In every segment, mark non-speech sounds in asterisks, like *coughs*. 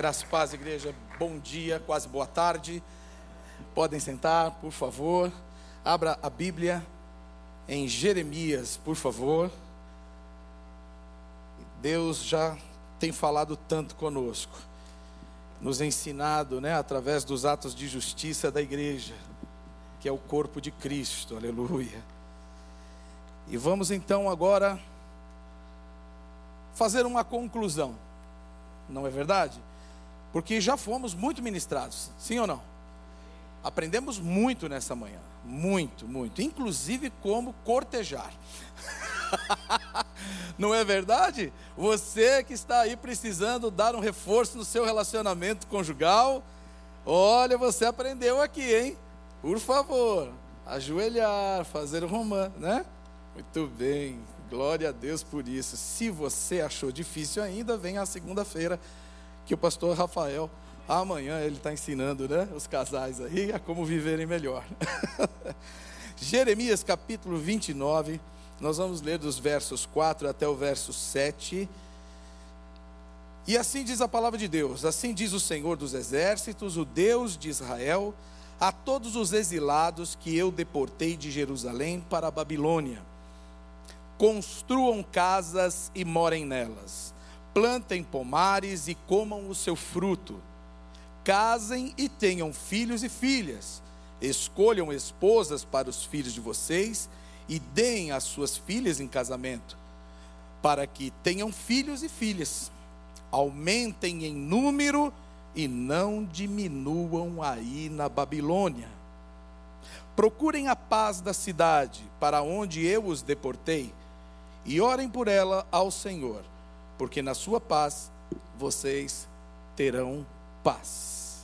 Graça e paz, igreja. Bom dia, quase boa tarde. Podem sentar, por favor. Abra a Bíblia em Jeremias, por favor. Deus já tem falado tanto conosco, nos ensinado, né, através dos atos de justiça da igreja, que é o corpo de Cristo. Aleluia. E vamos então agora fazer uma conclusão. Não é verdade? Porque já fomos muito ministrados, sim ou não? Aprendemos muito nessa manhã, muito, muito, inclusive como cortejar. *laughs* Não é verdade? Você que está aí precisando dar um reforço no seu relacionamento conjugal, olha, você aprendeu aqui, hein? Por favor, ajoelhar, fazer o romance, né? Muito bem, glória a Deus por isso. Se você achou difícil ainda, vem a segunda-feira que o pastor Rafael, amanhã, ele está ensinando né, os casais aí a como viverem melhor. *laughs* Jeremias capítulo 29, nós vamos ler dos versos 4 até o verso 7. E assim diz a palavra de Deus: Assim diz o Senhor dos exércitos, o Deus de Israel, a todos os exilados que eu deportei de Jerusalém para a Babilônia. Construam casas e morem nelas plantem pomares e comam o seu fruto. Casem e tenham filhos e filhas. Escolham esposas para os filhos de vocês e deem as suas filhas em casamento, para que tenham filhos e filhas. Aumentem em número e não diminuam aí na Babilônia. Procurem a paz da cidade para onde eu os deportei e orem por ela ao Senhor porque na sua paz vocês terão paz.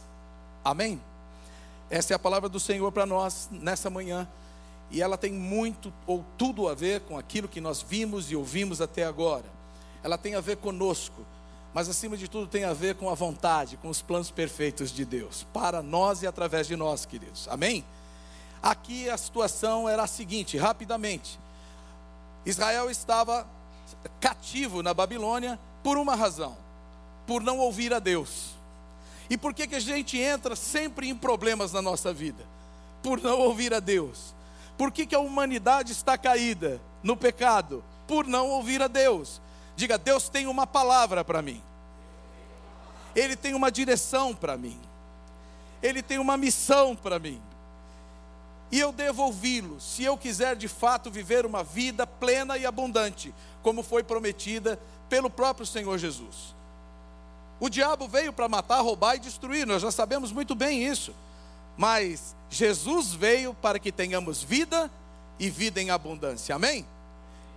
Amém? Essa é a palavra do Senhor para nós nessa manhã, e ela tem muito ou tudo a ver com aquilo que nós vimos e ouvimos até agora. Ela tem a ver conosco, mas acima de tudo tem a ver com a vontade, com os planos perfeitos de Deus, para nós e através de nós, queridos. Amém? Aqui a situação era a seguinte, rapidamente. Israel estava cativo na Babilônia por uma razão: por não ouvir a Deus. E por que, que a gente entra sempre em problemas na nossa vida? Por não ouvir a Deus. Por que, que a humanidade está caída no pecado? Por não ouvir a Deus. Diga, Deus tem uma palavra para mim. Ele tem uma direção para mim. Ele tem uma missão para mim e eu devo ouvi-lo, se eu quiser de fato viver uma vida plena e abundante, como foi prometida pelo próprio Senhor Jesus. O diabo veio para matar, roubar e destruir, nós já sabemos muito bem isso. Mas Jesus veio para que tenhamos vida e vida em abundância. Amém?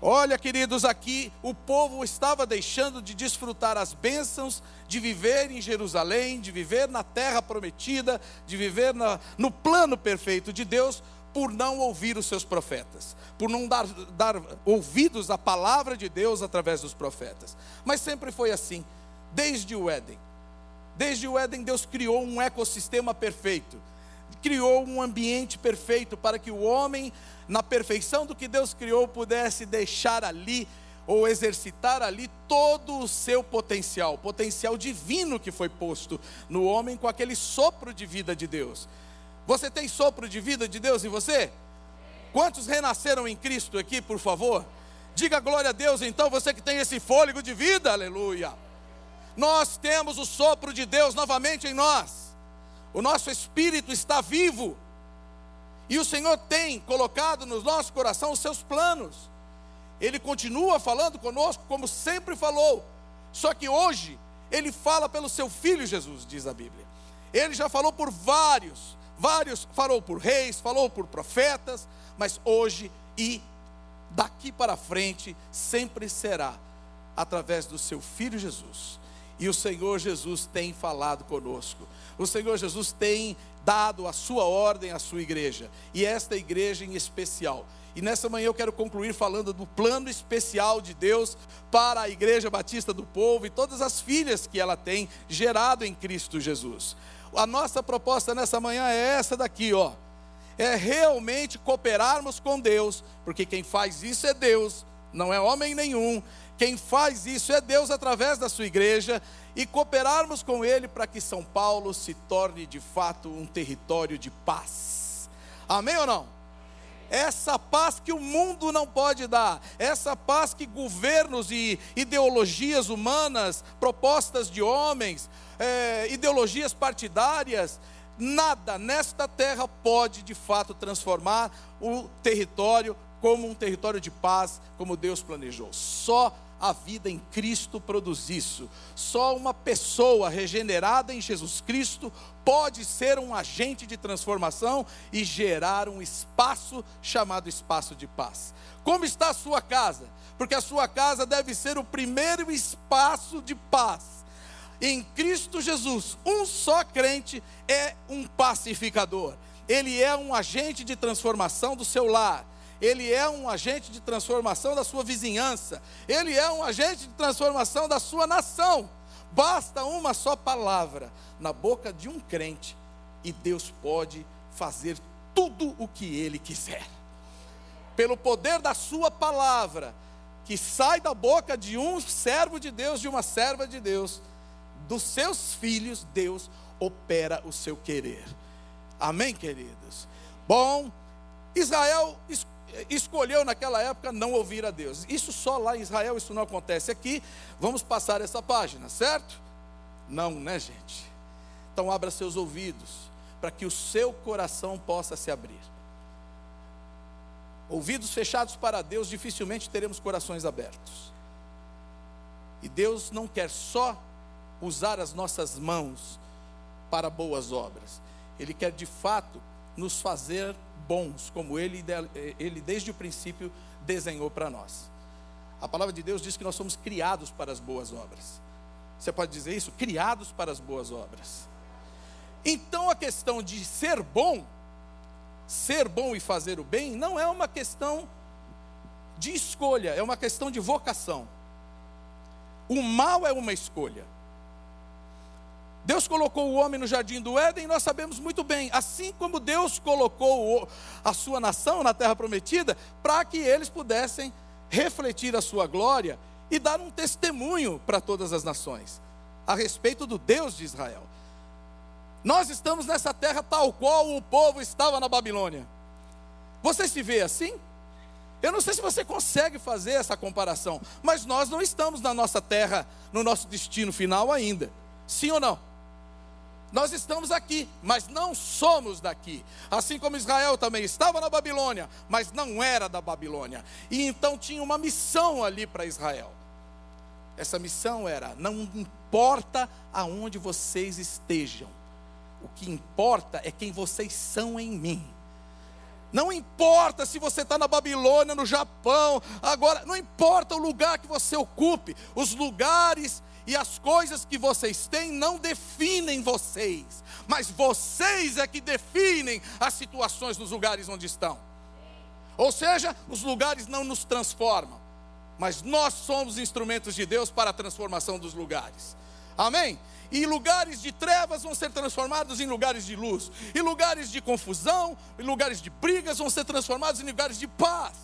Olha, queridos, aqui o povo estava deixando de desfrutar as bênçãos de viver em Jerusalém, de viver na terra prometida, de viver na, no plano perfeito de Deus, por não ouvir os seus profetas, por não dar, dar ouvidos à palavra de Deus através dos profetas. Mas sempre foi assim, desde o Éden. Desde o Éden, Deus criou um ecossistema perfeito, criou um ambiente perfeito para que o homem na perfeição do que Deus criou, pudesse deixar ali ou exercitar ali todo o seu potencial, potencial divino que foi posto no homem com aquele sopro de vida de Deus. Você tem sopro de vida de Deus em você? Quantos renasceram em Cristo aqui, por favor? Diga glória a Deus, então, você que tem esse fôlego de vida, aleluia. Nós temos o sopro de Deus novamente em nós, o nosso espírito está vivo. E o Senhor tem colocado no nosso coração os seus planos. Ele continua falando conosco como sempre falou. Só que hoje ele fala pelo seu filho Jesus, diz a Bíblia. Ele já falou por vários, vários, falou por reis, falou por profetas, mas hoje e daqui para frente sempre será através do seu filho Jesus. E o Senhor Jesus tem falado conosco. O Senhor Jesus tem dado a sua ordem à sua igreja, e esta igreja em especial. E nessa manhã eu quero concluir falando do plano especial de Deus para a Igreja Batista do Povo e todas as filhas que ela tem gerado em Cristo Jesus. A nossa proposta nessa manhã é essa daqui, ó. É realmente cooperarmos com Deus, porque quem faz isso é Deus, não é homem nenhum. Quem faz isso é Deus através da sua igreja, e cooperarmos com Ele para que São Paulo se torne de fato um território de paz. Amém ou não? Essa paz que o mundo não pode dar, essa paz que governos e ideologias humanas, propostas de homens, é, ideologias partidárias, nada nesta terra pode de fato transformar o território como um território de paz, como Deus planejou. Só a vida em Cristo produz isso. Só uma pessoa regenerada em Jesus Cristo pode ser um agente de transformação e gerar um espaço chamado espaço de paz. Como está a sua casa? Porque a sua casa deve ser o primeiro espaço de paz. Em Cristo Jesus, um só crente é um pacificador. Ele é um agente de transformação do seu lar ele é um agente de transformação da sua vizinhança, ele é um agente de transformação da sua nação. Basta uma só palavra na boca de um crente e Deus pode fazer tudo o que ele quiser. Pelo poder da sua palavra, que sai da boca de um servo de Deus, de uma serva de Deus, dos seus filhos, Deus opera o seu querer. Amém, queridos? Bom, Israel escolheu naquela época não ouvir a Deus. Isso só lá em Israel, isso não acontece aqui. Vamos passar essa página, certo? Não, né, gente? Então abra seus ouvidos para que o seu coração possa se abrir. Ouvidos fechados para Deus, dificilmente teremos corações abertos. E Deus não quer só usar as nossas mãos para boas obras. Ele quer de fato nos fazer bons, como ele, ele desde o princípio desenhou para nós. A palavra de Deus diz que nós somos criados para as boas obras. Você pode dizer isso? Criados para as boas obras. Então a questão de ser bom, ser bom e fazer o bem, não é uma questão de escolha, é uma questão de vocação. O mal é uma escolha. Deus colocou o homem no jardim do Éden, nós sabemos muito bem, assim como Deus colocou a sua nação na terra prometida, para que eles pudessem refletir a sua glória e dar um testemunho para todas as nações a respeito do Deus de Israel. Nós estamos nessa terra tal qual o povo estava na Babilônia. Você se vê assim? Eu não sei se você consegue fazer essa comparação, mas nós não estamos na nossa terra, no nosso destino final ainda. Sim ou não? Nós estamos aqui, mas não somos daqui. Assim como Israel também estava na Babilônia, mas não era da Babilônia. E então tinha uma missão ali para Israel. Essa missão era: não importa aonde vocês estejam, o que importa é quem vocês são em mim. Não importa se você está na Babilônia, no Japão, agora, não importa o lugar que você ocupe, os lugares e as coisas que vocês têm não definem vocês, mas vocês é que definem as situações nos lugares onde estão. Ou seja, os lugares não nos transformam, mas nós somos instrumentos de Deus para a transformação dos lugares. Amém? E lugares de trevas vão ser transformados em lugares de luz, e lugares de confusão, e lugares de brigas vão ser transformados em lugares de paz.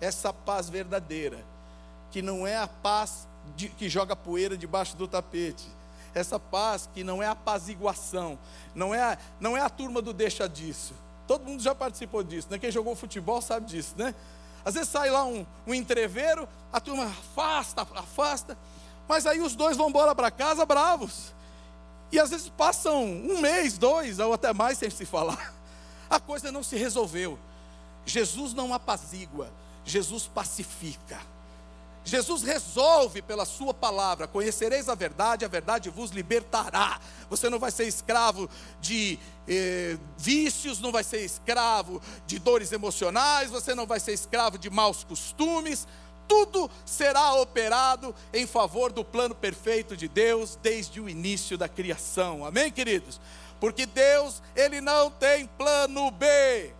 Essa paz verdadeira, que não é a paz de, que joga poeira debaixo do tapete. Essa paz que não é apaziguação, não é, a, não é a turma do deixa disso. Todo mundo já participou disso, né? Quem jogou futebol sabe disso, né? Às vezes sai lá um, um entreveiro, a turma afasta, afasta, mas aí os dois vão embora para casa bravos. E às vezes passam um mês, dois, ou até mais sem se falar. *laughs* A coisa não se resolveu. Jesus não apazigua, Jesus pacifica. Jesus resolve pela sua palavra: conhecereis a verdade, a verdade vos libertará. Você não vai ser escravo de eh, vícios, não vai ser escravo de dores emocionais, você não vai ser escravo de maus costumes. Tudo será operado em favor do plano perfeito de Deus desde o início da criação. Amém, queridos? Porque Deus, Ele não tem plano B.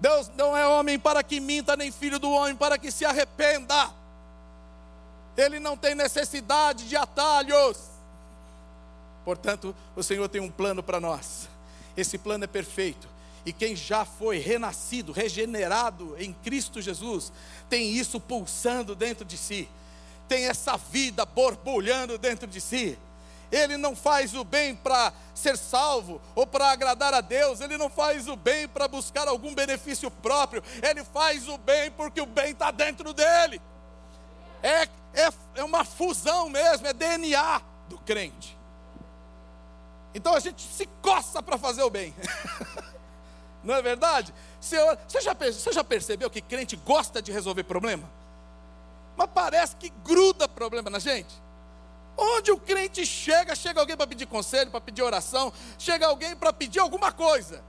Deus não é homem para que minta, nem filho do homem para que se arrependa. Ele não tem necessidade de atalhos. Portanto, o Senhor tem um plano para nós. Esse plano é perfeito. E quem já foi renascido, regenerado em Cristo Jesus, tem isso pulsando dentro de si. tem essa vida borbulhando dentro de si. Ele não faz o bem para ser salvo ou para agradar a Deus, ele não faz o bem para buscar algum benefício próprio, ele faz o bem porque o bem está dentro dele. É, é, é uma fusão mesmo, é DNA do crente. Então a gente se coça para fazer o bem. *laughs* Não é verdade? Você já, você já percebeu que crente gosta de resolver problema? Mas parece que gruda problema na gente. Onde o crente chega, chega alguém para pedir conselho, para pedir oração, chega alguém para pedir alguma coisa.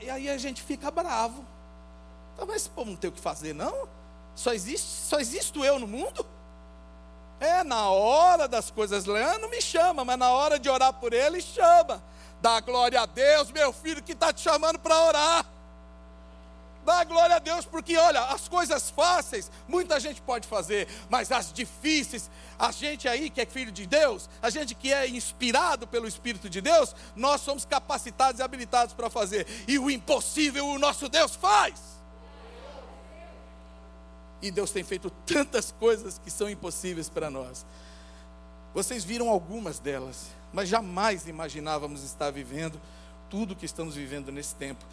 E aí a gente fica bravo. Então, mas esse povo não tem o que fazer, não? Só existe, só existo eu no mundo? É, na hora das coisas, Leandro me chama, mas na hora de orar por ele, chama. Dá glória a Deus, meu filho, que está te chamando para orar. Dá glória a Deus, porque olha, as coisas fáceis, muita gente pode fazer, mas as difíceis, a gente aí que é filho de Deus, a gente que é inspirado pelo Espírito de Deus, nós somos capacitados e habilitados para fazer, e o impossível o nosso Deus faz. E Deus tem feito tantas coisas que são impossíveis para nós. Vocês viram algumas delas, mas jamais imaginávamos estar vivendo tudo que estamos vivendo nesse tempo.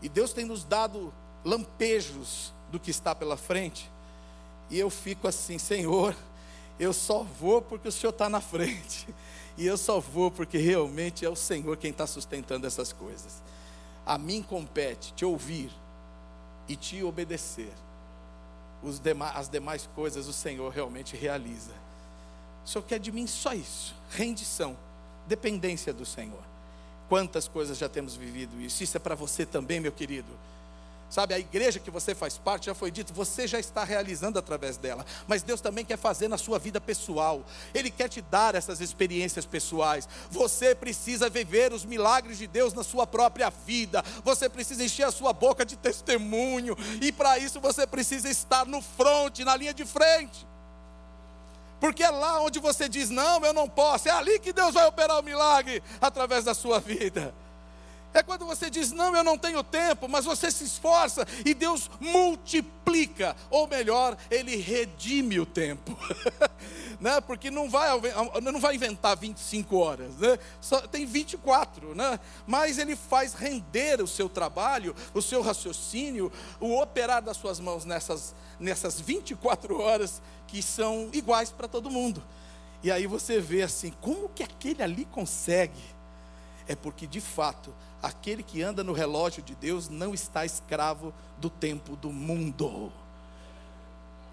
E Deus tem nos dado lampejos do que está pela frente, e eu fico assim, Senhor, eu só vou porque o Senhor está na frente, *laughs* e eu só vou porque realmente é o Senhor quem está sustentando essas coisas. A mim compete te ouvir e te obedecer. Demais, as demais coisas o Senhor realmente realiza. O Senhor quer de mim só isso: rendição, dependência do Senhor. Quantas coisas já temos vivido isso? Isso é para você também, meu querido. Sabe, a igreja que você faz parte, já foi dito, você já está realizando através dela. Mas Deus também quer fazer na sua vida pessoal. Ele quer te dar essas experiências pessoais. Você precisa viver os milagres de Deus na sua própria vida. Você precisa encher a sua boca de testemunho. E para isso você precisa estar no front, na linha de frente. Porque é lá onde você diz, não, eu não posso. É ali que Deus vai operar o milagre através da sua vida. É quando você diz, não, eu não tenho tempo, mas você se esforça e Deus multiplica, ou melhor, Ele redime o tempo. *laughs* né? Porque não vai, não vai inventar 25 horas, né? Só, tem 24, né? mas Ele faz render o seu trabalho, o seu raciocínio, o operar das suas mãos nessas, nessas 24 horas que são iguais para todo mundo. E aí você vê assim, como que aquele ali consegue? É porque de fato aquele que anda no relógio de Deus não está escravo do tempo do mundo.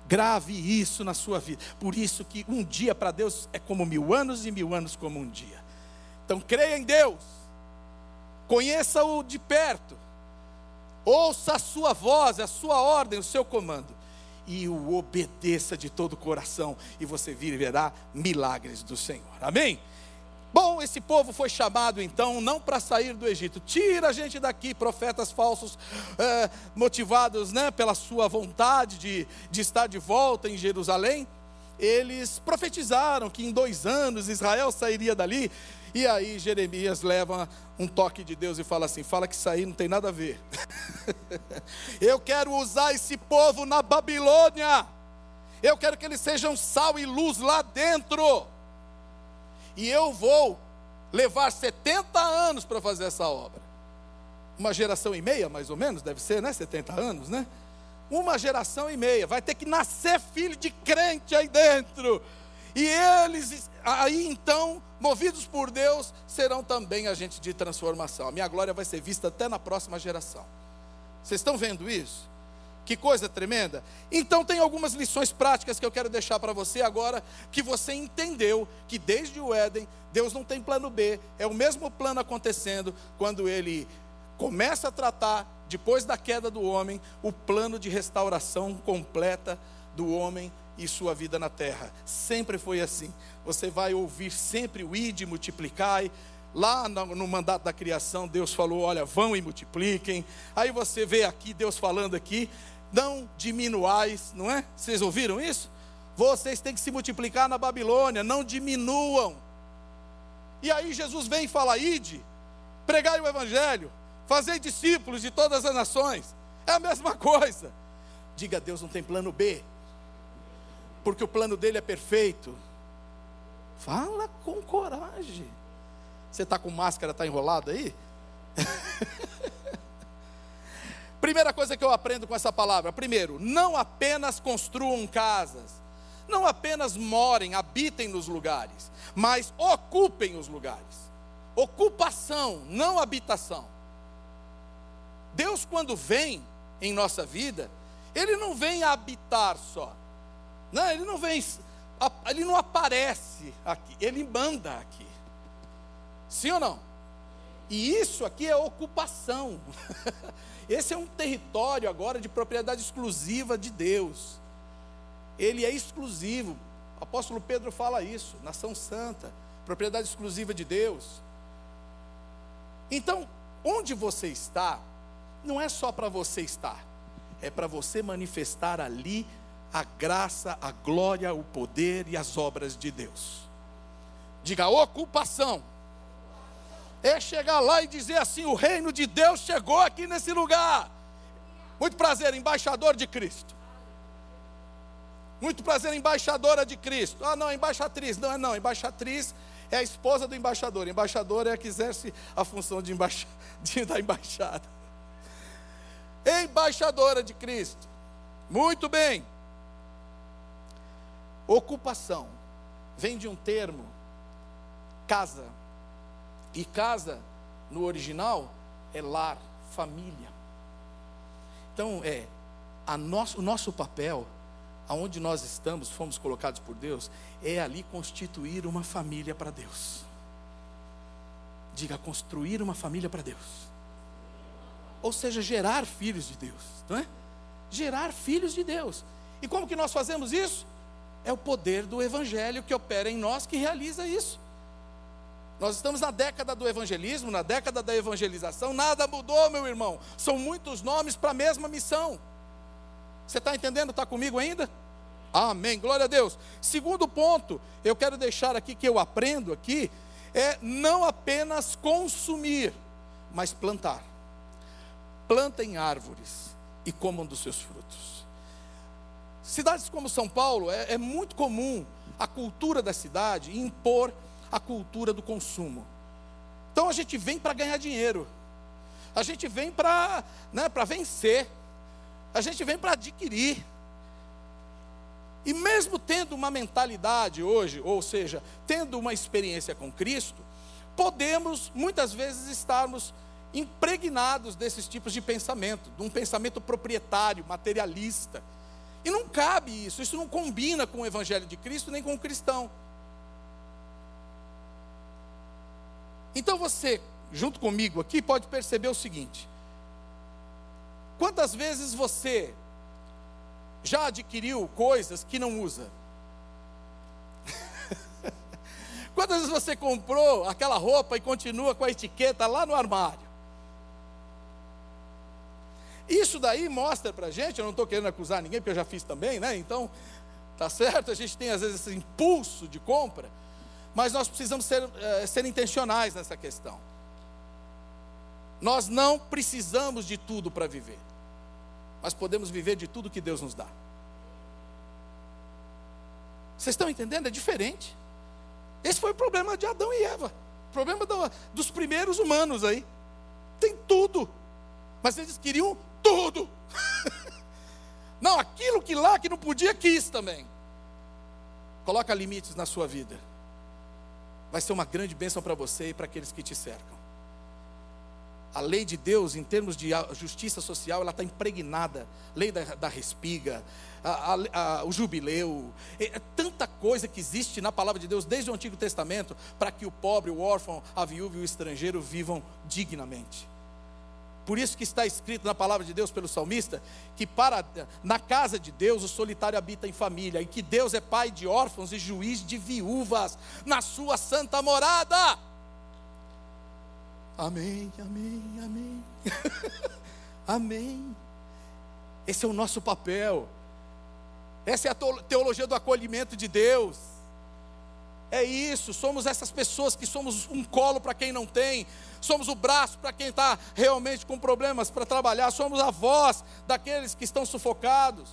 Grave isso na sua vida. Por isso que um dia para Deus é como mil anos e mil anos como um dia. Então creia em Deus, conheça-o de perto, ouça a sua voz, a sua ordem, o seu comando, e o obedeça de todo o coração, e você verá milagres do Senhor. Amém? Bom, esse povo foi chamado então não para sair do Egito. Tira a gente daqui, profetas falsos, é, motivados né, pela sua vontade de, de estar de volta em Jerusalém. Eles profetizaram que em dois anos Israel sairia dali. E aí Jeremias leva um toque de Deus e fala assim: fala que sair não tem nada a ver. *laughs* Eu quero usar esse povo na Babilônia. Eu quero que eles sejam sal e luz lá dentro e eu vou levar 70 anos para fazer essa obra. Uma geração e meia, mais ou menos, deve ser, né? 70 anos, né? Uma geração e meia. Vai ter que nascer filho de crente aí dentro. E eles, aí então, movidos por Deus, serão também agentes de transformação. A minha glória vai ser vista até na próxima geração. Vocês estão vendo isso? Que coisa tremenda. Então, tem algumas lições práticas que eu quero deixar para você agora, que você entendeu que desde o Éden, Deus não tem plano B, é o mesmo plano acontecendo quando ele começa a tratar, depois da queda do homem, o plano de restauração completa do homem e sua vida na terra. Sempre foi assim. Você vai ouvir sempre o id, multiplicai, Lá no, mandato da criação, Deus falou: olha, vão e multipliquem. Aí você vê aqui, Deus falando aqui, não diminuais, não é? Vocês ouviram isso? Vocês têm que se multiplicar na Babilônia, não diminuam. E aí Jesus vem e fala: ide, pregai o evangelho, fazei discípulos de todas as nações. É a mesma coisa. Diga, Deus não tem plano B. porque o plano dele é perfeito. Fala com coragem. Você está com máscara, está enrolado aí? *laughs* Primeira coisa que eu aprendo com essa palavra: primeiro, não apenas construam casas, não apenas morem, habitem nos lugares, mas ocupem os lugares. Ocupação, não habitação. Deus, quando vem em nossa vida, Ele não vem habitar só, não, Ele não vem, Ele não aparece aqui, Ele manda aqui. Sim ou não? E isso aqui é ocupação. *laughs* Esse é um território agora de propriedade exclusiva de Deus. Ele é exclusivo. O apóstolo Pedro fala isso, nação santa, propriedade exclusiva de Deus. Então, onde você está, não é só para você estar, é para você manifestar ali a graça, a glória, o poder e as obras de Deus. Diga ocupação é chegar lá e dizer assim: o reino de Deus chegou aqui nesse lugar. Muito prazer, embaixador de Cristo. Muito prazer, embaixadora de Cristo. Ah, não, embaixatriz. Não, não, embaixatriz é a esposa do embaixador. Embaixador é a que exerce a função de embaixa, *laughs* de, da embaixada. Embaixadora de Cristo. Muito bem. Ocupação vem de um termo, casa e casa, no original, é lar, família. Então, é, nosso, o nosso papel, aonde nós estamos, fomos colocados por Deus, é ali constituir uma família para Deus. Diga, construir uma família para Deus. Ou seja, gerar filhos de Deus, não é? Gerar filhos de Deus. E como que nós fazemos isso? É o poder do Evangelho que opera em nós que realiza isso. Nós estamos na década do evangelismo, na década da evangelização, nada mudou, meu irmão. São muitos nomes para a mesma missão. Você está entendendo? Está comigo ainda? Amém. Glória a Deus. Segundo ponto, eu quero deixar aqui que eu aprendo aqui é não apenas consumir, mas plantar. Plantem árvores e comam dos seus frutos. Cidades como São Paulo é, é muito comum a cultura da cidade impor a cultura do consumo. Então a gente vem para ganhar dinheiro, a gente vem para né, vencer, a gente vem para adquirir. E mesmo tendo uma mentalidade hoje, ou seja, tendo uma experiência com Cristo, podemos muitas vezes estarmos impregnados desses tipos de pensamento, de um pensamento proprietário, materialista. E não cabe isso, isso não combina com o Evangelho de Cristo nem com o cristão. Então você, junto comigo aqui, pode perceber o seguinte: quantas vezes você já adquiriu coisas que não usa? *laughs* Quantas vezes você comprou aquela roupa e continua com a etiqueta lá no armário? Isso daí mostra para gente, eu não estou querendo acusar ninguém, porque eu já fiz também, né? Então, tá certo, a gente tem às vezes esse impulso de compra, mas nós precisamos ser, uh, ser intencionais nessa questão. Nós não precisamos de tudo para viver, mas podemos viver de tudo que Deus nos dá. Vocês estão entendendo? É diferente. Esse foi o problema de Adão e Eva. O problema do, dos primeiros humanos aí. Tem tudo. Mas eles queriam tudo. *laughs* não, aquilo que lá que não podia, quis também. Coloca limites na sua vida vai ser uma grande bênção para você e para aqueles que te cercam. A lei de Deus, em termos de justiça social, ela está impregnada. Lei da, da respiga, a, a, a, o jubileu, é, é, tanta coisa que existe na palavra de Deus desde o Antigo Testamento para que o pobre, o órfão, a viúva e o estrangeiro vivam dignamente. Por isso que está escrito na palavra de Deus pelo salmista que para na casa de Deus o solitário habita em família e que Deus é pai de órfãos e juiz de viúvas na sua santa morada. Amém, amém, amém. *laughs* amém. Esse é o nosso papel. Essa é a teologia do acolhimento de Deus. É isso, somos essas pessoas que somos um colo para quem não tem, somos o braço para quem está realmente com problemas para trabalhar, somos a voz daqueles que estão sufocados.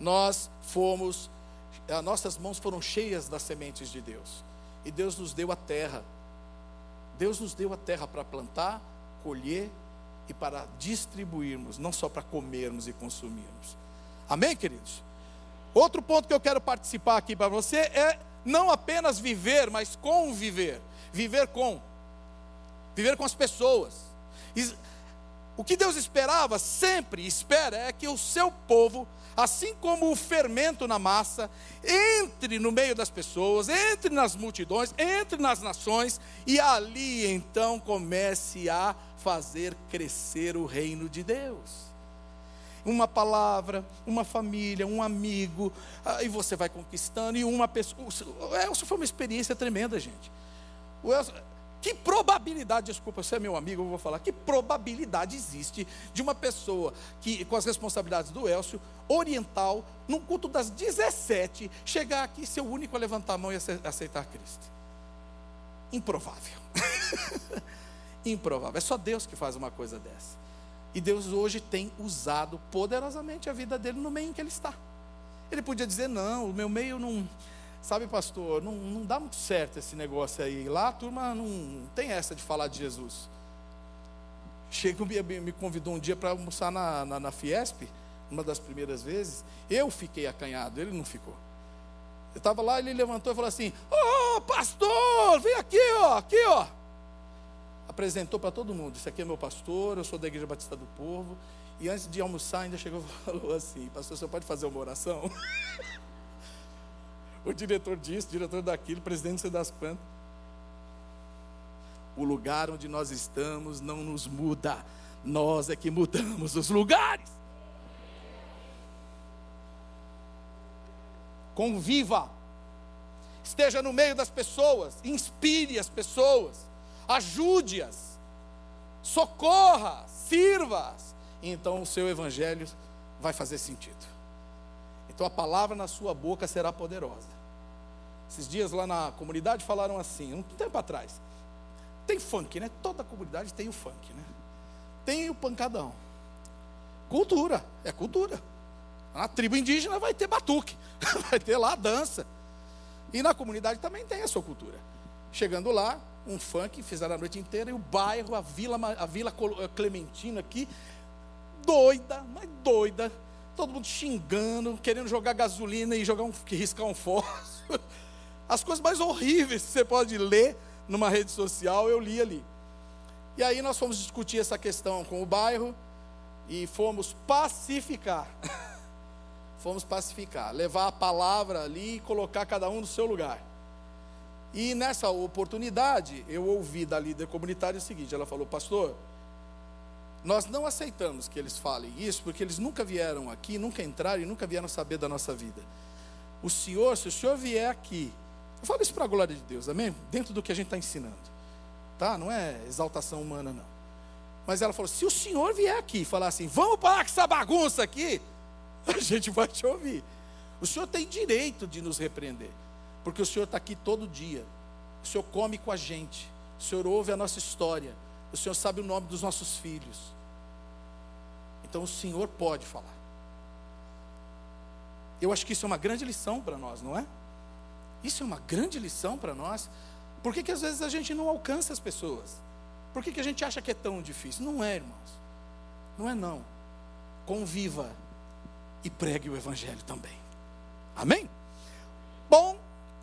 nós fomos, as nossas mãos foram cheias das sementes de Deus. E Deus nos deu a terra. Deus nos deu a terra para plantar, colher e para distribuirmos, não só para comermos e consumirmos. Amém, queridos? Outro ponto que eu quero participar aqui para você é não apenas viver, mas conviver. Viver com. Viver com as pessoas. O que Deus esperava, sempre espera, é que o seu povo, assim como o fermento na massa, entre no meio das pessoas, entre nas multidões, entre nas nações, e ali então comece a fazer crescer o reino de Deus. Uma palavra, uma família, um amigo, aí você vai conquistando, e uma pessoa. O Elcio foi uma experiência tremenda, gente. Que probabilidade, desculpa, você é meu amigo, eu vou falar, que probabilidade existe de uma pessoa que, com as responsabilidades do Elcio, oriental, num culto das 17, chegar aqui e ser o único a levantar a mão e aceitar Cristo? Improvável. *laughs* Improvável. É só Deus que faz uma coisa dessa. E Deus hoje tem usado poderosamente a vida dele no meio em que ele está. Ele podia dizer: não, o meu meio não Sabe, pastor, não, não dá muito certo esse negócio aí. Lá a turma não tem essa de falar de Jesus. Chega, me, me convidou um dia para almoçar na, na, na, Fiesp, uma das primeiras vezes. Eu fiquei acanhado, ele não ficou. Eu estava lá, ele levantou e falou assim: Ô oh, pastor, vem aqui, ó, aqui, ó. Apresentou para todo mundo: Esse aqui é meu pastor, eu sou da Igreja Batista do Povo. E antes de almoçar, ainda chegou e *laughs* falou assim: Pastor, você pode fazer uma oração? *laughs* o diretor disso, o diretor daquilo, o presidente das quantas. O lugar onde nós estamos não nos muda, nós é que mudamos os lugares. Conviva, esteja no meio das pessoas, inspire as pessoas, ajude-as, socorra, sirva-as. Então o seu evangelho vai fazer sentido. Então a palavra na sua boca será poderosa. Esses dias lá na comunidade falaram assim, um tempo atrás. Tem funk, né? Toda comunidade tem o funk, né? Tem o pancadão. Cultura, é cultura. Na tribo indígena vai ter batuque, *laughs* vai ter lá dança. E na comunidade também tem a sua cultura. Chegando lá, um funk, fizeram a noite inteira, e o bairro, a vila, a vila Clementina aqui, doida, mas doida, todo mundo xingando, querendo jogar gasolina e jogar um, riscar um fósforo. *laughs* As coisas mais horríveis que você pode ler numa rede social, eu li ali. E aí nós fomos discutir essa questão com o bairro e fomos pacificar. *laughs* fomos pacificar, levar a palavra ali e colocar cada um no seu lugar. E nessa oportunidade, eu ouvi da líder comunitária o seguinte: ela falou, pastor, nós não aceitamos que eles falem isso, porque eles nunca vieram aqui, nunca entraram e nunca vieram saber da nossa vida. O senhor, se o senhor vier aqui, eu falo isso para a glória de Deus, amém? Dentro do que a gente está ensinando, tá? Não é exaltação humana, não. Mas ela falou: se o senhor vier aqui e falar assim, vamos parar com essa bagunça aqui, *laughs* a gente vai te ouvir. O senhor tem direito de nos repreender, porque o senhor está aqui todo dia, o senhor come com a gente, o senhor ouve a nossa história, o Senhor sabe o nome dos nossos filhos. Então o Senhor pode falar. Eu acho que isso é uma grande lição para nós, não é? Isso é uma grande lição para nós. Por que, que às vezes a gente não alcança as pessoas? Por que, que a gente acha que é tão difícil? Não é, irmãos. Não é não. Conviva e pregue o Evangelho também. Amém? Bom,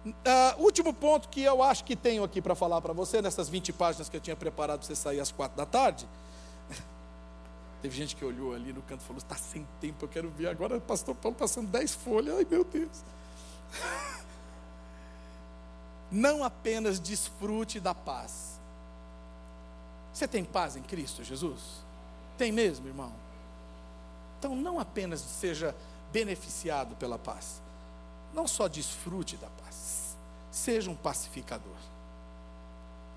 Uh, último ponto que eu acho que tenho aqui para falar para você, nessas 20 páginas que eu tinha preparado para você sair às quatro da tarde. *laughs* Teve gente que olhou ali no canto e falou: está sem tempo, eu quero ver agora o pastor Paulo passando 10 folhas. Ai meu Deus. *laughs* Não apenas desfrute da paz. Você tem paz em Cristo Jesus? Tem mesmo, irmão? Então não apenas seja beneficiado pela paz, não só desfrute da paz, seja um pacificador.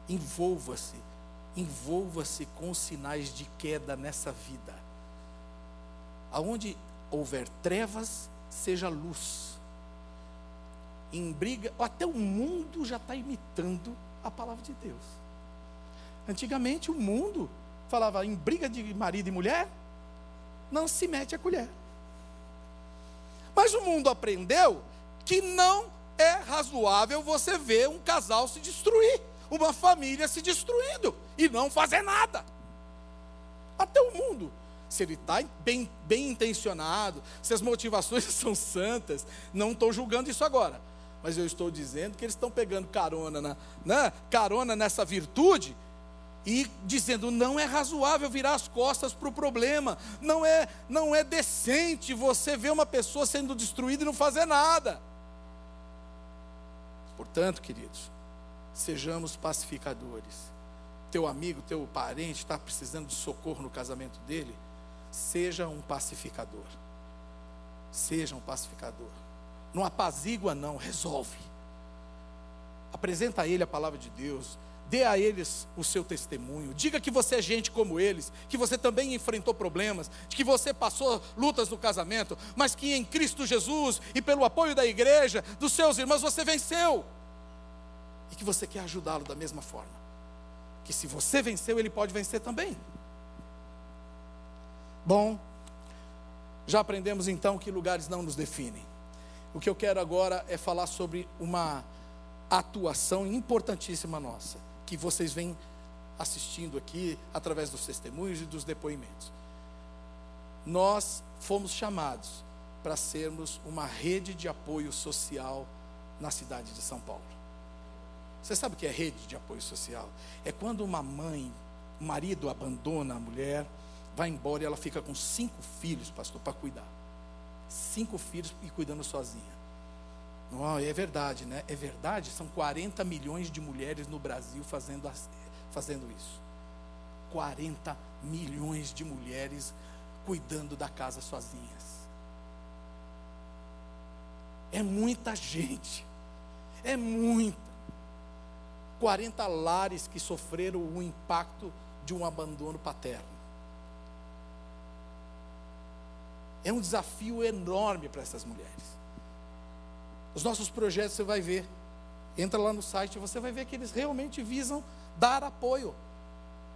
Envolva-se, envolva-se com sinais de queda nessa vida. Aonde houver trevas, seja luz. Em briga, até o mundo já está imitando a palavra de Deus. Antigamente o mundo falava em briga de marido e mulher, não se mete a colher. Mas o mundo aprendeu que não é razoável você ver um casal se destruir, uma família se destruindo e não fazer nada. Até o mundo, se ele está bem, bem intencionado, se as motivações *laughs* são santas, não estou julgando isso agora, mas eu estou dizendo que eles estão pegando carona, na, né, carona nessa virtude e dizendo não é razoável virar as costas para o problema, não é, não é decente você ver uma pessoa sendo destruída e não fazer nada. Portanto, queridos, sejamos pacificadores. Teu amigo, teu parente está precisando de socorro no casamento dele, seja um pacificador. Seja um pacificador. Não apazigua, não, resolve. Apresenta a ele a palavra de Deus dê a eles o seu testemunho, diga que você é gente como eles, que você também enfrentou problemas, que você passou lutas no casamento, mas que em Cristo Jesus e pelo apoio da igreja, dos seus irmãos, você venceu, e que você quer ajudá-lo da mesma forma, que se você venceu, ele pode vencer também. Bom, já aprendemos então que lugares não nos definem. O que eu quero agora é falar sobre uma atuação importantíssima nossa que vocês vêm assistindo aqui através dos testemunhos e dos depoimentos. Nós fomos chamados para sermos uma rede de apoio social na cidade de São Paulo. Você sabe o que é rede de apoio social? É quando uma mãe, o marido abandona a mulher, vai embora e ela fica com cinco filhos, pastor, para cuidar. Cinco filhos e cuidando sozinha. É verdade, né? É verdade, são 40 milhões de mulheres no Brasil fazendo, fazendo isso. 40 milhões de mulheres cuidando da casa sozinhas. É muita gente. É muita. 40 lares que sofreram o impacto de um abandono paterno. É um desafio enorme para essas mulheres. Os nossos projetos você vai ver. Entra lá no site, você vai ver que eles realmente visam dar apoio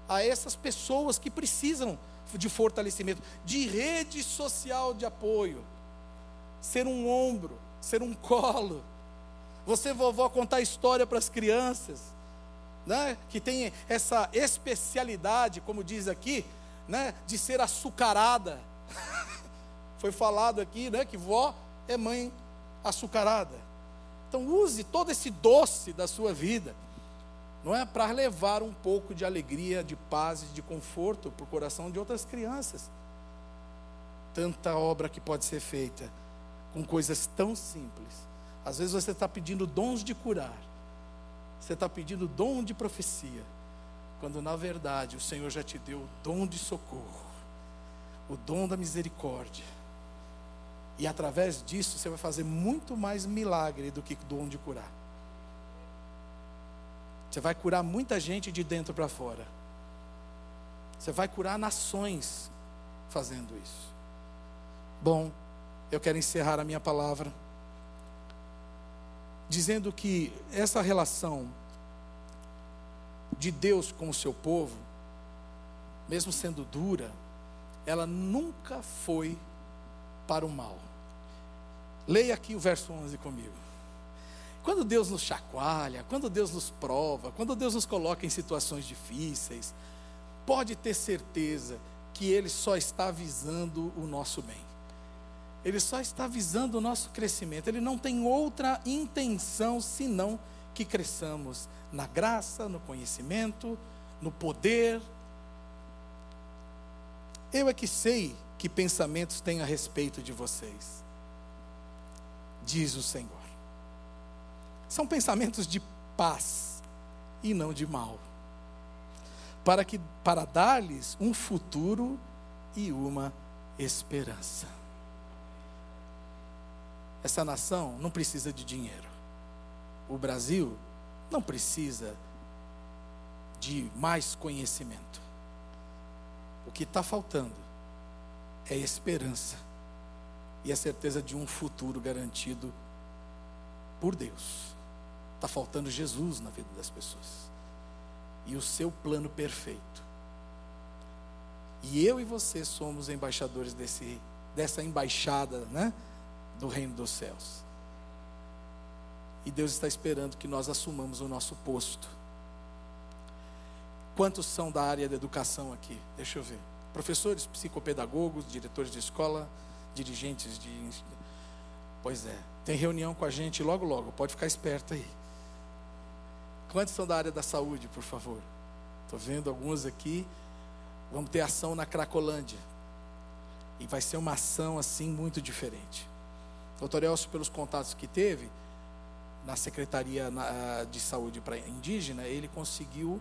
a essas pessoas que precisam de fortalecimento, de rede social de apoio. Ser um ombro, ser um colo. Você, vovó, contar história para as crianças, né? que tem essa especialidade, como diz aqui, né? de ser açucarada. *laughs* Foi falado aqui né? que vó é mãe açucarada. Então use todo esse doce da sua vida, não é para levar um pouco de alegria, de paz e de conforto para o coração de outras crianças. Tanta obra que pode ser feita com coisas tão simples. Às vezes você está pedindo dons de curar, você está pedindo dom de profecia, quando na verdade o Senhor já te deu o dom de socorro, o dom da misericórdia e através disso você vai fazer muito mais milagre do que dom de curar. Você vai curar muita gente de dentro para fora. Você vai curar nações fazendo isso. Bom, eu quero encerrar a minha palavra dizendo que essa relação de Deus com o seu povo, mesmo sendo dura, ela nunca foi para o mal. Leia aqui o verso 11 comigo. Quando Deus nos chacoalha, quando Deus nos prova, quando Deus nos coloca em situações difíceis, pode ter certeza que Ele só está visando o nosso bem. Ele só está visando o nosso crescimento. Ele não tem outra intenção senão que cresçamos na graça, no conhecimento, no poder. Eu é que sei que pensamentos têm a respeito de vocês, diz o Senhor. São pensamentos de paz e não de mal, para que para dar-lhes um futuro e uma esperança. Essa nação não precisa de dinheiro. O Brasil não precisa de mais conhecimento. O que está faltando é esperança e a certeza de um futuro garantido por Deus. Está faltando Jesus na vida das pessoas e o seu plano perfeito. E eu e você somos embaixadores desse, dessa embaixada, né? do reino dos céus. E Deus está esperando que nós assumamos o nosso posto. Quantos são da área da educação aqui? Deixa eu ver. Professores, psicopedagogos, diretores de escola, dirigentes de. Pois é. Tem reunião com a gente logo, logo. Pode ficar esperto aí. Quantos são da área da saúde, por favor? Estou vendo alguns aqui. Vamos ter ação na Cracolândia. E vai ser uma ação assim muito diferente. Doutor Elcio, pelos contatos que teve na Secretaria de Saúde para Indígena, ele conseguiu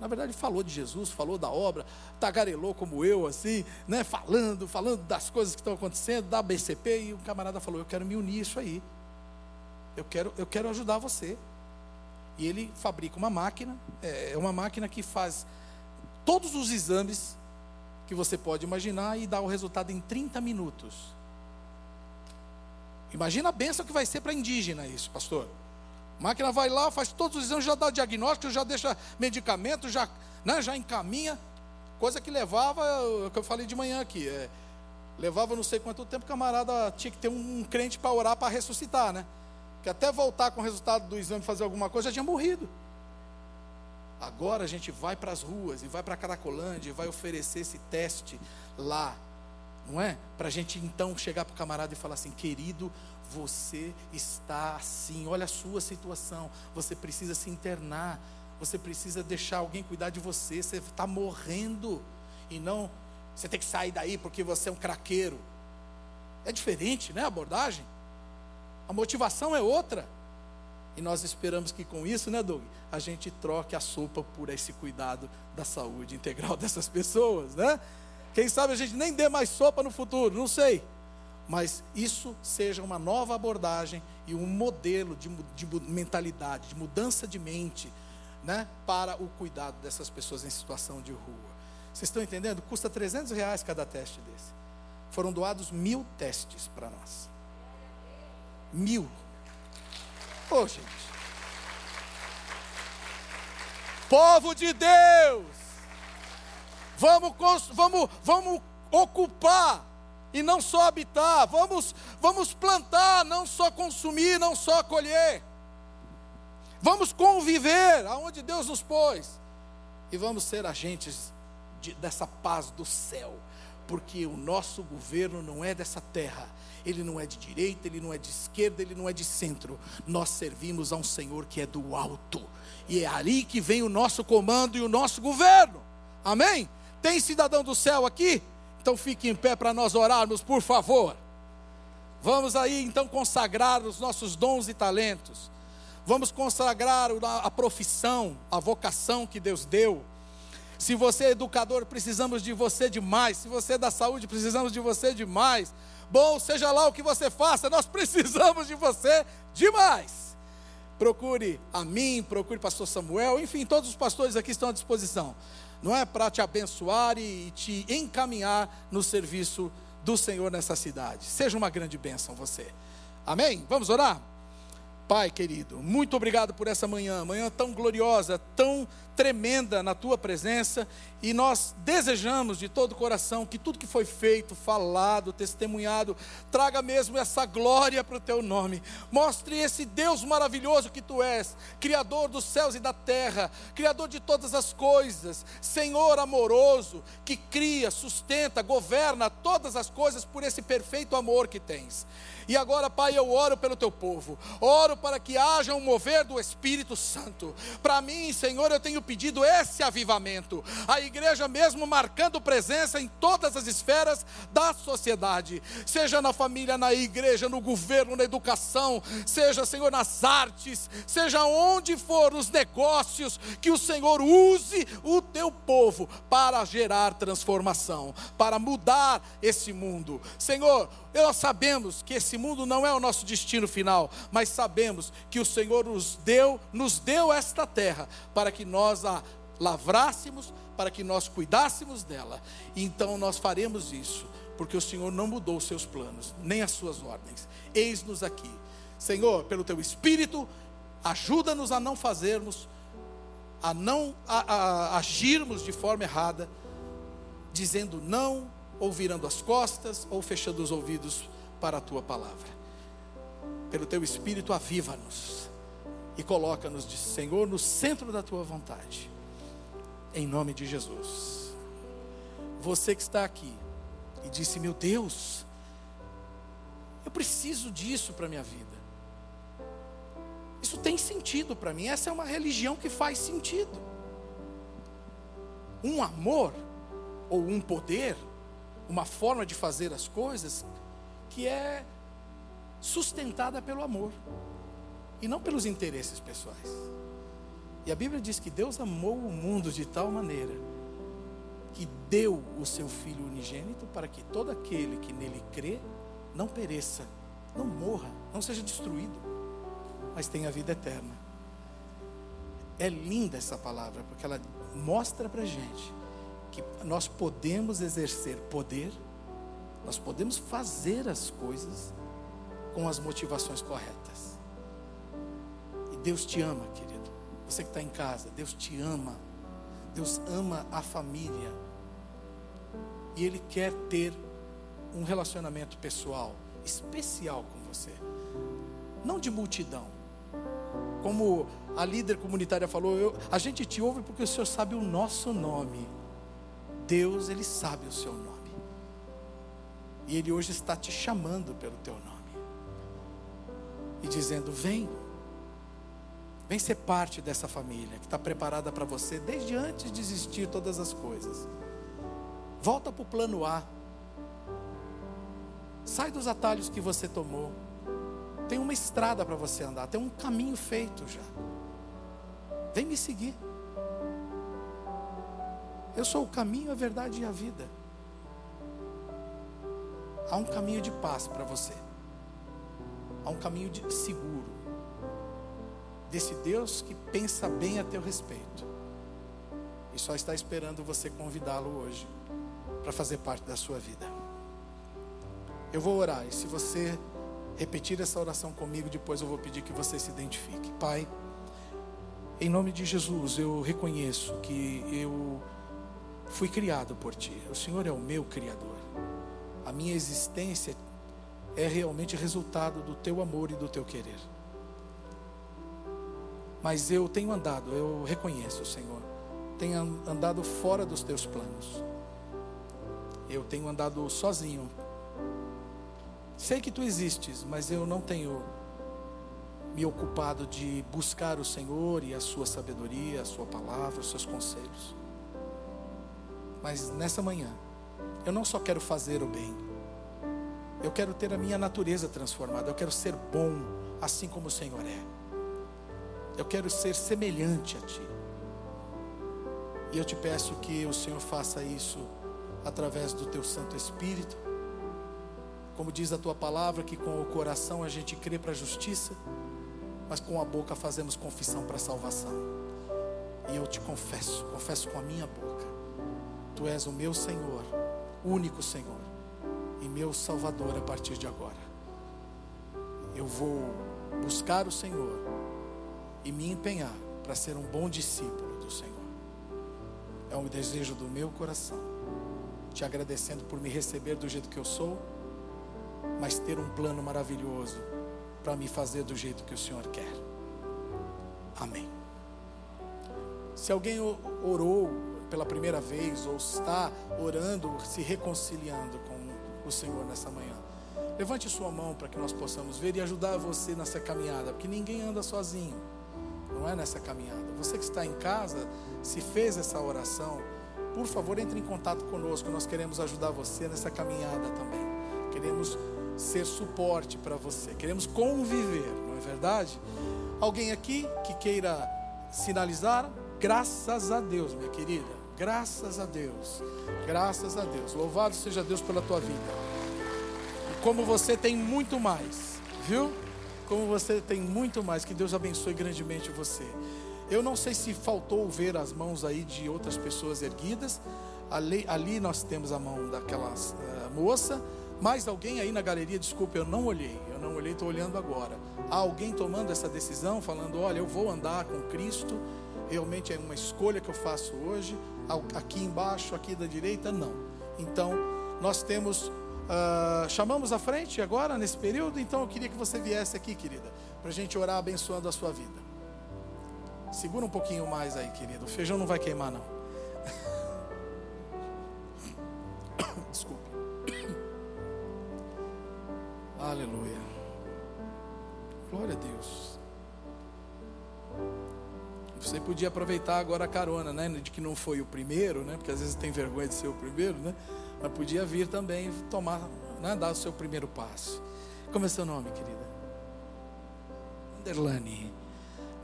na verdade, falou de Jesus, falou da obra, tagarelou como eu, assim, né? Falando, falando das coisas que estão acontecendo, da BCP, e o camarada falou: Eu quero me unir isso aí. Eu quero, eu quero ajudar você. E ele fabrica uma máquina, é, é uma máquina que faz todos os exames que você pode imaginar e dá o resultado em 30 minutos. Imagina a benção que vai ser para indígena isso, pastor. A máquina vai lá, faz todos os exames, já dá diagnóstico, já deixa medicamento, já, né, já encaminha. Coisa que levava, o que eu falei de manhã aqui, é, levava não sei quanto tempo, camarada tinha que ter um, um crente para orar para ressuscitar, né? Que até voltar com o resultado do exame fazer alguma coisa, já tinha morrido. Agora a gente vai para as ruas e vai para Caracolândia e vai oferecer esse teste lá, não é? Para a gente então chegar para o camarada e falar assim: querido, você está assim, olha a sua situação, você precisa se internar, você precisa deixar alguém cuidar de você, você está morrendo, e não, você tem que sair daí porque você é um craqueiro. É diferente, né? A abordagem. A motivação é outra. E nós esperamos que com isso, né, Doug, a gente troque a sopa por esse cuidado da saúde integral *laughs* dessas pessoas, né? Quem sabe a gente nem dê mais sopa no futuro, não sei. Mas isso seja uma nova abordagem e um modelo de, de mentalidade, de mudança de mente, né, para o cuidado dessas pessoas em situação de rua. Vocês estão entendendo? Custa 300 reais cada teste desse. Foram doados mil testes para nós. Mil. Ô, oh, gente. Povo de Deus, vamos, vamos, vamos ocupar e não só habitar, vamos, vamos plantar, não só consumir, não só colher. Vamos conviver aonde Deus nos pôs. E vamos ser agentes de, dessa paz do céu, porque o nosso governo não é dessa terra, ele não é de direita, ele não é de esquerda, ele não é de centro. Nós servimos a um Senhor que é do alto, e é ali que vem o nosso comando e o nosso governo. Amém? Tem cidadão do céu aqui? Então fique em pé para nós orarmos, por favor. Vamos aí então consagrar os nossos dons e talentos. Vamos consagrar a profissão, a vocação que Deus deu. Se você é educador, precisamos de você demais. Se você é da saúde, precisamos de você demais. Bom, seja lá o que você faça, nós *laughs* precisamos de você demais. Procure a mim, procure o pastor Samuel, enfim, todos os pastores aqui estão à disposição não é para te abençoar e te encaminhar no serviço do Senhor nessa cidade. Seja uma grande bênção você. Amém? Vamos orar? Pai querido, muito obrigado por essa manhã, manhã tão gloriosa, tão tremenda na tua presença, e nós desejamos de todo o coração que tudo que foi feito, falado, testemunhado, traga mesmo essa glória para o teu nome. Mostre esse Deus maravilhoso que tu és, criador dos céus e da terra, criador de todas as coisas, Senhor amoroso, que cria, sustenta, governa todas as coisas por esse perfeito amor que tens. E agora, Pai, eu oro pelo teu povo, oro para que haja um mover do Espírito Santo. Para mim, Senhor, eu tenho pedido esse avivamento. A igreja mesmo marcando presença em todas as esferas da sociedade, seja na família, na igreja, no governo, na educação, seja, Senhor, nas artes, seja onde for, nos negócios, que o Senhor use o teu povo para gerar transformação, para mudar esse mundo. Senhor, nós sabemos que esse mundo não é o nosso destino final, mas sabemos que o Senhor nos deu, nos deu esta terra para que nós a lavrássemos, para que nós cuidássemos dela. Então nós faremos isso, porque o Senhor não mudou os seus planos, nem as suas ordens. Eis-nos aqui. Senhor, pelo teu espírito, ajuda-nos a não fazermos a não a, a, agirmos de forma errada, dizendo não ou virando as costas, ou fechando os ouvidos para a tua palavra. Pelo teu espírito, aviva-nos e coloca-nos, Senhor, no centro da tua vontade. Em nome de Jesus. Você que está aqui e disse: Meu Deus, eu preciso disso para a minha vida. Isso tem sentido para mim. Essa é uma religião que faz sentido. Um amor ou um poder, uma forma de fazer as coisas que é sustentada pelo amor e não pelos interesses pessoais. E a Bíblia diz que Deus amou o mundo de tal maneira que deu o seu Filho unigênito para que todo aquele que nele crê não pereça, não morra, não seja destruído, mas tenha vida eterna. É linda essa palavra, porque ela mostra para gente que nós podemos exercer poder, nós podemos fazer as coisas com as motivações corretas. Deus te ama, querido. Você que está em casa, Deus te ama. Deus ama a família. E Ele quer ter um relacionamento pessoal, especial com você. Não de multidão. Como a líder comunitária falou, eu, a gente te ouve porque o Senhor sabe o nosso nome. Deus, Ele sabe o seu nome. E Ele hoje está te chamando pelo teu nome. E dizendo: Vem, vem ser parte dessa família que está preparada para você desde antes de existir todas as coisas. Volta para o plano A. Sai dos atalhos que você tomou. Tem uma estrada para você andar, tem um caminho feito já. Vem me seguir. Eu sou o caminho, a verdade e a vida. Há um caminho de paz para você. Há um caminho de seguro. Desse Deus que pensa bem a teu respeito. E só está esperando você convidá-lo hoje para fazer parte da sua vida. Eu vou orar, e se você repetir essa oração comigo, depois eu vou pedir que você se identifique. Pai, em nome de Jesus, eu reconheço que eu fui criado por Ti. O Senhor é o meu Criador. A minha existência é realmente resultado do Teu amor e do Teu querer. Mas eu tenho andado, eu reconheço, Senhor, tenho andado fora dos Teus planos. Eu tenho andado sozinho Sei que tu existes, mas eu não tenho me ocupado de buscar o Senhor e a sua sabedoria, a sua palavra, os seus conselhos. Mas nessa manhã, eu não só quero fazer o bem, eu quero ter a minha natureza transformada, eu quero ser bom, assim como o Senhor é. Eu quero ser semelhante a Ti. E eu te peço que o Senhor faça isso através do Teu Santo Espírito como diz a tua palavra, que com o coração a gente crê para a justiça, mas com a boca fazemos confissão para a salvação. E eu te confesso, confesso com a minha boca: Tu és o meu Senhor, único Senhor, e meu Salvador a partir de agora. Eu vou buscar o Senhor e me empenhar para ser um bom discípulo do Senhor. É um desejo do meu coração, te agradecendo por me receber do jeito que eu sou mas ter um plano maravilhoso para me fazer do jeito que o Senhor quer. Amém. Se alguém orou pela primeira vez ou está orando, se reconciliando com o Senhor nessa manhã, levante sua mão para que nós possamos ver e ajudar você nessa caminhada, porque ninguém anda sozinho, não é nessa caminhada. Você que está em casa, se fez essa oração, por favor, entre em contato conosco, nós queremos ajudar você nessa caminhada também. Queremos ser suporte para você, queremos conviver, não é verdade? Alguém aqui que queira sinalizar? Graças a Deus, minha querida, graças a Deus, graças a Deus, louvado seja Deus pela tua vida. E como você tem muito mais, viu? Como você tem muito mais, que Deus abençoe grandemente você. Eu não sei se faltou ver as mãos aí de outras pessoas erguidas. Ali, ali nós temos a mão daquela uh, moça. Mais alguém aí na galeria, desculpa, eu não olhei, eu não olhei, estou olhando agora. Há alguém tomando essa decisão, falando: olha, eu vou andar com Cristo, realmente é uma escolha que eu faço hoje. Aqui embaixo, aqui da direita, não. Então, nós temos Uh, chamamos à frente agora, nesse período, então eu queria que você viesse aqui, querida, para a gente orar abençoando a sua vida. Segura um pouquinho mais aí, querido. O feijão não vai queimar, não. *coughs* Desculpe. Aleluia. Glória a Deus. Você podia aproveitar agora a carona, né? De que não foi o primeiro, né? Porque às vezes tem vergonha de ser o primeiro, né? Mas podia vir também tomar, né? dar o seu primeiro passo. Como é seu nome, querida? Underlane.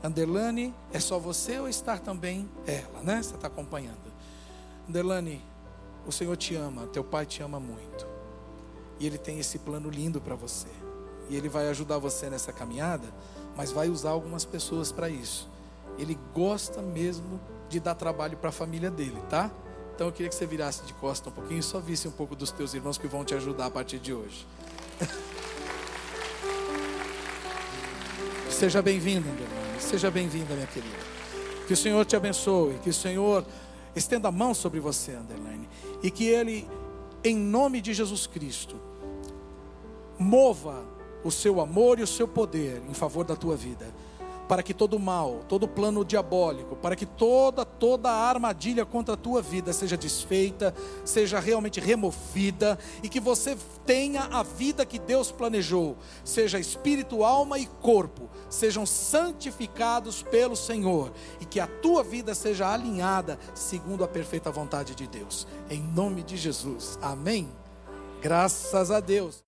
Underlane, é só você ou estar também ela, né? Você está acompanhando. Underlane, o Senhor te ama, teu pai te ama muito. E Ele tem esse plano lindo para você. E Ele vai ajudar você nessa caminhada, mas vai usar algumas pessoas para isso. Ele gosta mesmo de dar trabalho para a família dele, tá? Então eu queria que você virasse de costa um pouquinho e só visse um pouco dos teus irmãos que vão te ajudar a partir de hoje. *laughs* Seja bem-vinda, meu irmão. Seja bem-vinda, minha querida. Que o Senhor te abençoe, que o Senhor estenda a mão sobre você, Underline, e que Ele, em nome de Jesus Cristo, mova o seu amor e o seu poder em favor da tua vida para que todo mal, todo plano diabólico, para que toda toda armadilha contra a tua vida seja desfeita, seja realmente removida e que você tenha a vida que Deus planejou, seja espírito, alma e corpo, sejam santificados pelo Senhor e que a tua vida seja alinhada segundo a perfeita vontade de Deus. Em nome de Jesus. Amém. Graças a Deus.